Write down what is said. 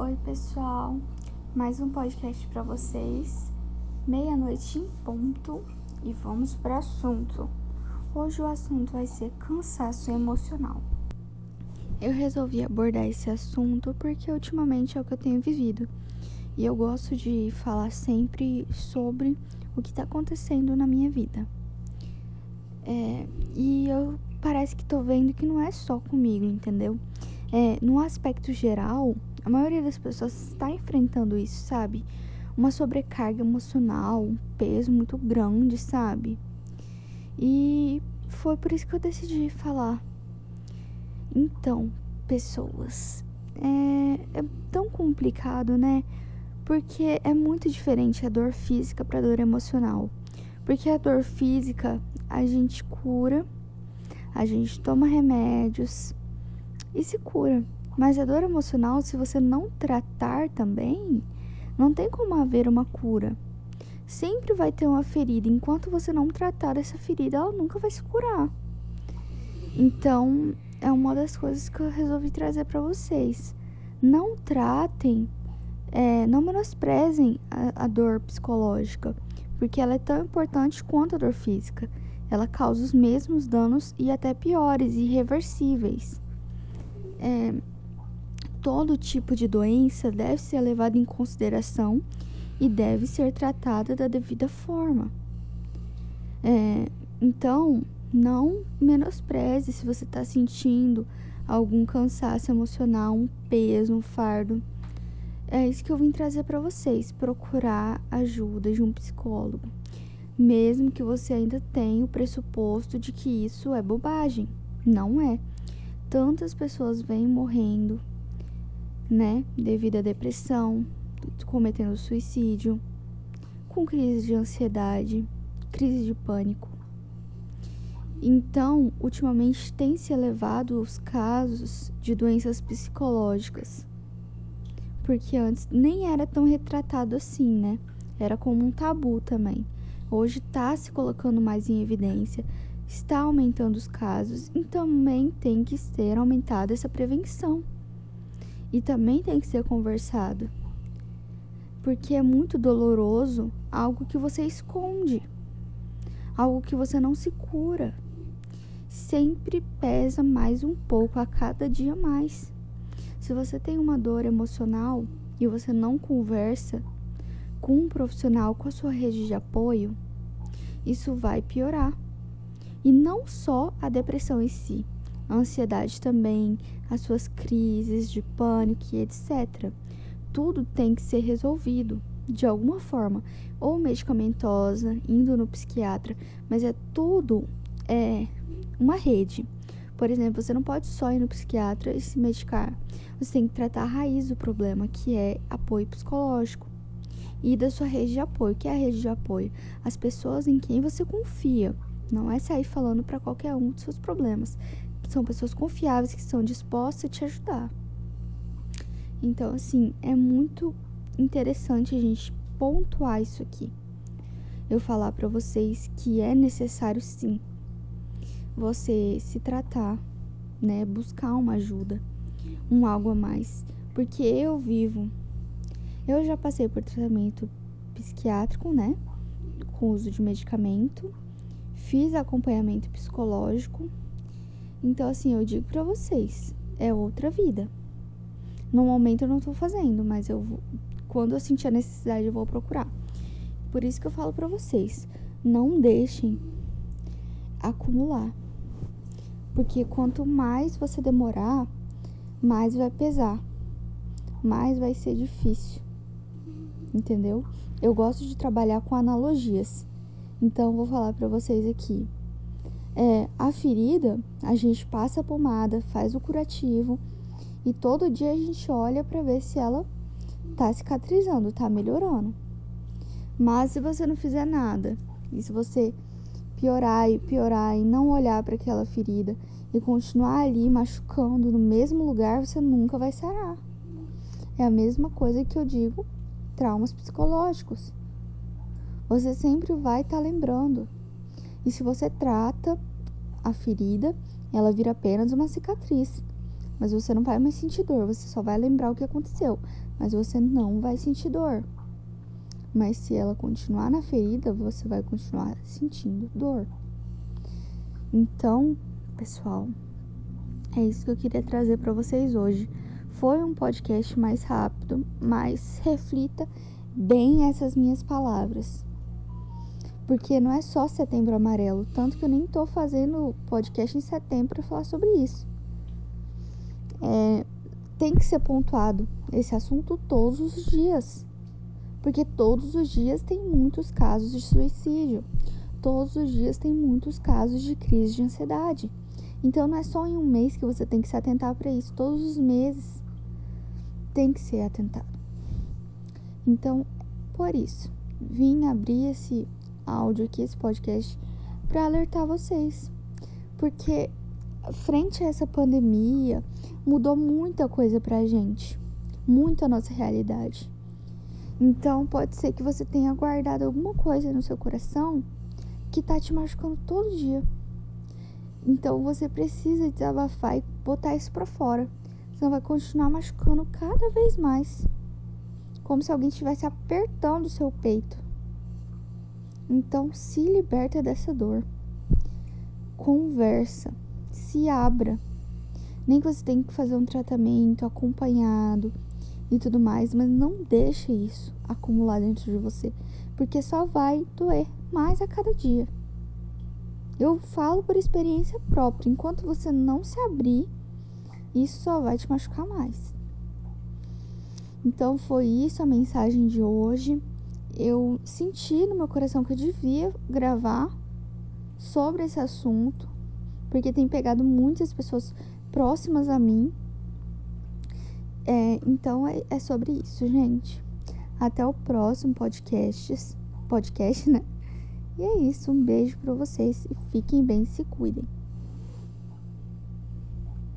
Oi, pessoal. Mais um podcast para vocês. Meia-noite em ponto e vamos para o assunto. Hoje o assunto vai ser cansaço emocional. Eu resolvi abordar esse assunto porque ultimamente é o que eu tenho vivido. E eu gosto de falar sempre sobre o que está acontecendo na minha vida. É, e eu parece que tô vendo que não é só comigo, entendeu? É, no aspecto geral, a maioria das pessoas está enfrentando isso, sabe? Uma sobrecarga emocional, um peso muito grande, sabe? E foi por isso que eu decidi falar. Então, pessoas, é, é tão complicado, né? Porque é muito diferente a dor física para a dor emocional. Porque a dor física a gente cura, a gente toma remédios e se cura. Mas a dor emocional, se você não tratar também, não tem como haver uma cura. Sempre vai ter uma ferida. Enquanto você não tratar essa ferida, ela nunca vai se curar. Então, é uma das coisas que eu resolvi trazer para vocês. Não tratem, é, não menosprezem a, a dor psicológica, porque ela é tão importante quanto a dor física. Ela causa os mesmos danos e até piores, irreversíveis. É, todo tipo de doença deve ser levado em consideração e deve ser tratada da devida forma. É, então, não menospreze se você está sentindo algum cansaço emocional, um peso, um fardo. É isso que eu vim trazer para vocês: procurar ajuda de um psicólogo, mesmo que você ainda tenha o pressuposto de que isso é bobagem. Não é. Tantas pessoas vêm morrendo né? Devido à depressão, cometendo suicídio, com crise de ansiedade, crise de pânico. Então, ultimamente tem se elevado os casos de doenças psicológicas. Porque antes nem era tão retratado assim, né? Era como um tabu também. Hoje está se colocando mais em evidência, está aumentando os casos e também tem que ser aumentada essa prevenção e também tem que ser conversado. Porque é muito doloroso algo que você esconde, algo que você não se cura. Sempre pesa mais um pouco a cada dia mais. Se você tem uma dor emocional e você não conversa com um profissional, com a sua rede de apoio, isso vai piorar. E não só a depressão em si, a ansiedade também, as suas crises de pânico e etc. Tudo tem que ser resolvido de alguma forma, ou medicamentosa, indo no psiquiatra, mas é tudo é uma rede. Por exemplo, você não pode só ir no psiquiatra e se medicar. Você tem que tratar a raiz do problema, que é apoio psicológico. E da sua rede de apoio, que é a rede de apoio? As pessoas em quem você confia. Não é sair falando para qualquer um dos seus problemas são pessoas confiáveis que estão dispostas a te ajudar. Então, assim, é muito interessante a gente pontuar isso aqui. Eu falar para vocês que é necessário sim você se tratar, né, buscar uma ajuda, um algo a mais, porque eu vivo eu já passei por tratamento psiquiátrico, né, com uso de medicamento, fiz acompanhamento psicológico então, assim, eu digo para vocês, é outra vida. No momento eu não tô fazendo, mas eu vou, quando eu sentir a necessidade eu vou procurar. Por isso que eu falo para vocês, não deixem acumular. Porque quanto mais você demorar, mais vai pesar, mais vai ser difícil. Entendeu? Eu gosto de trabalhar com analogias. Então, vou falar para vocês aqui. É, a ferida, a gente passa a pomada, faz o curativo e todo dia a gente olha para ver se ela tá cicatrizando, tá melhorando. Mas se você não fizer nada, e se você piorar e piorar e não olhar para aquela ferida e continuar ali machucando no mesmo lugar, você nunca vai sarar. É a mesma coisa que eu digo traumas psicológicos. Você sempre vai estar tá lembrando e se você trata a ferida, ela vira apenas uma cicatriz. mas você não vai mais sentir dor, você só vai lembrar o que aconteceu, mas você não vai sentir dor. Mas se ela continuar na ferida, você vai continuar sentindo dor. Então, pessoal, é isso que eu queria trazer para vocês hoje. Foi um podcast mais rápido, mas reflita bem essas minhas palavras. Porque não é só setembro amarelo, tanto que eu nem tô fazendo podcast em setembro para falar sobre isso. É, tem que ser pontuado esse assunto todos os dias. Porque todos os dias tem muitos casos de suicídio. Todos os dias tem muitos casos de crise de ansiedade. Então não é só em um mês que você tem que se atentar para isso, todos os meses tem que ser atentado. Então, por isso, vim abrir esse áudio aqui, esse podcast, para alertar vocês. Porque frente a essa pandemia, mudou muita coisa pra gente, muito a nossa realidade. Então, pode ser que você tenha guardado alguma coisa no seu coração que tá te machucando todo dia. Então, você precisa desabafar e botar isso pra fora. Senão vai continuar machucando cada vez mais. Como se alguém estivesse apertando o seu peito. Então, se liberta dessa dor. Conversa. Se abra. Nem que você tenha que fazer um tratamento acompanhado e tudo mais, mas não deixe isso acumular dentro de você, porque só vai doer mais a cada dia. Eu falo por experiência própria, enquanto você não se abrir, isso só vai te machucar mais. Então foi isso a mensagem de hoje. Eu senti no meu coração que eu devia gravar sobre esse assunto, porque tem pegado muitas pessoas próximas a mim. É, então é, é sobre isso, gente. Até o próximo podcast, podcast, né? E é isso, um beijo para vocês e fiquem bem, se cuidem.